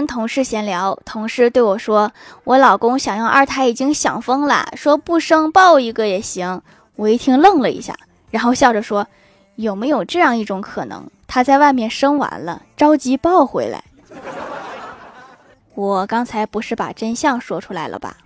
跟同事闲聊同事对我说我老公想要二胎已经想疯了说不生抱一个也行。我一听愣了一下然后笑着说有没有这样一种可能？他在外面生完了着急抱回来。我刚才不是把真相说出来了吧？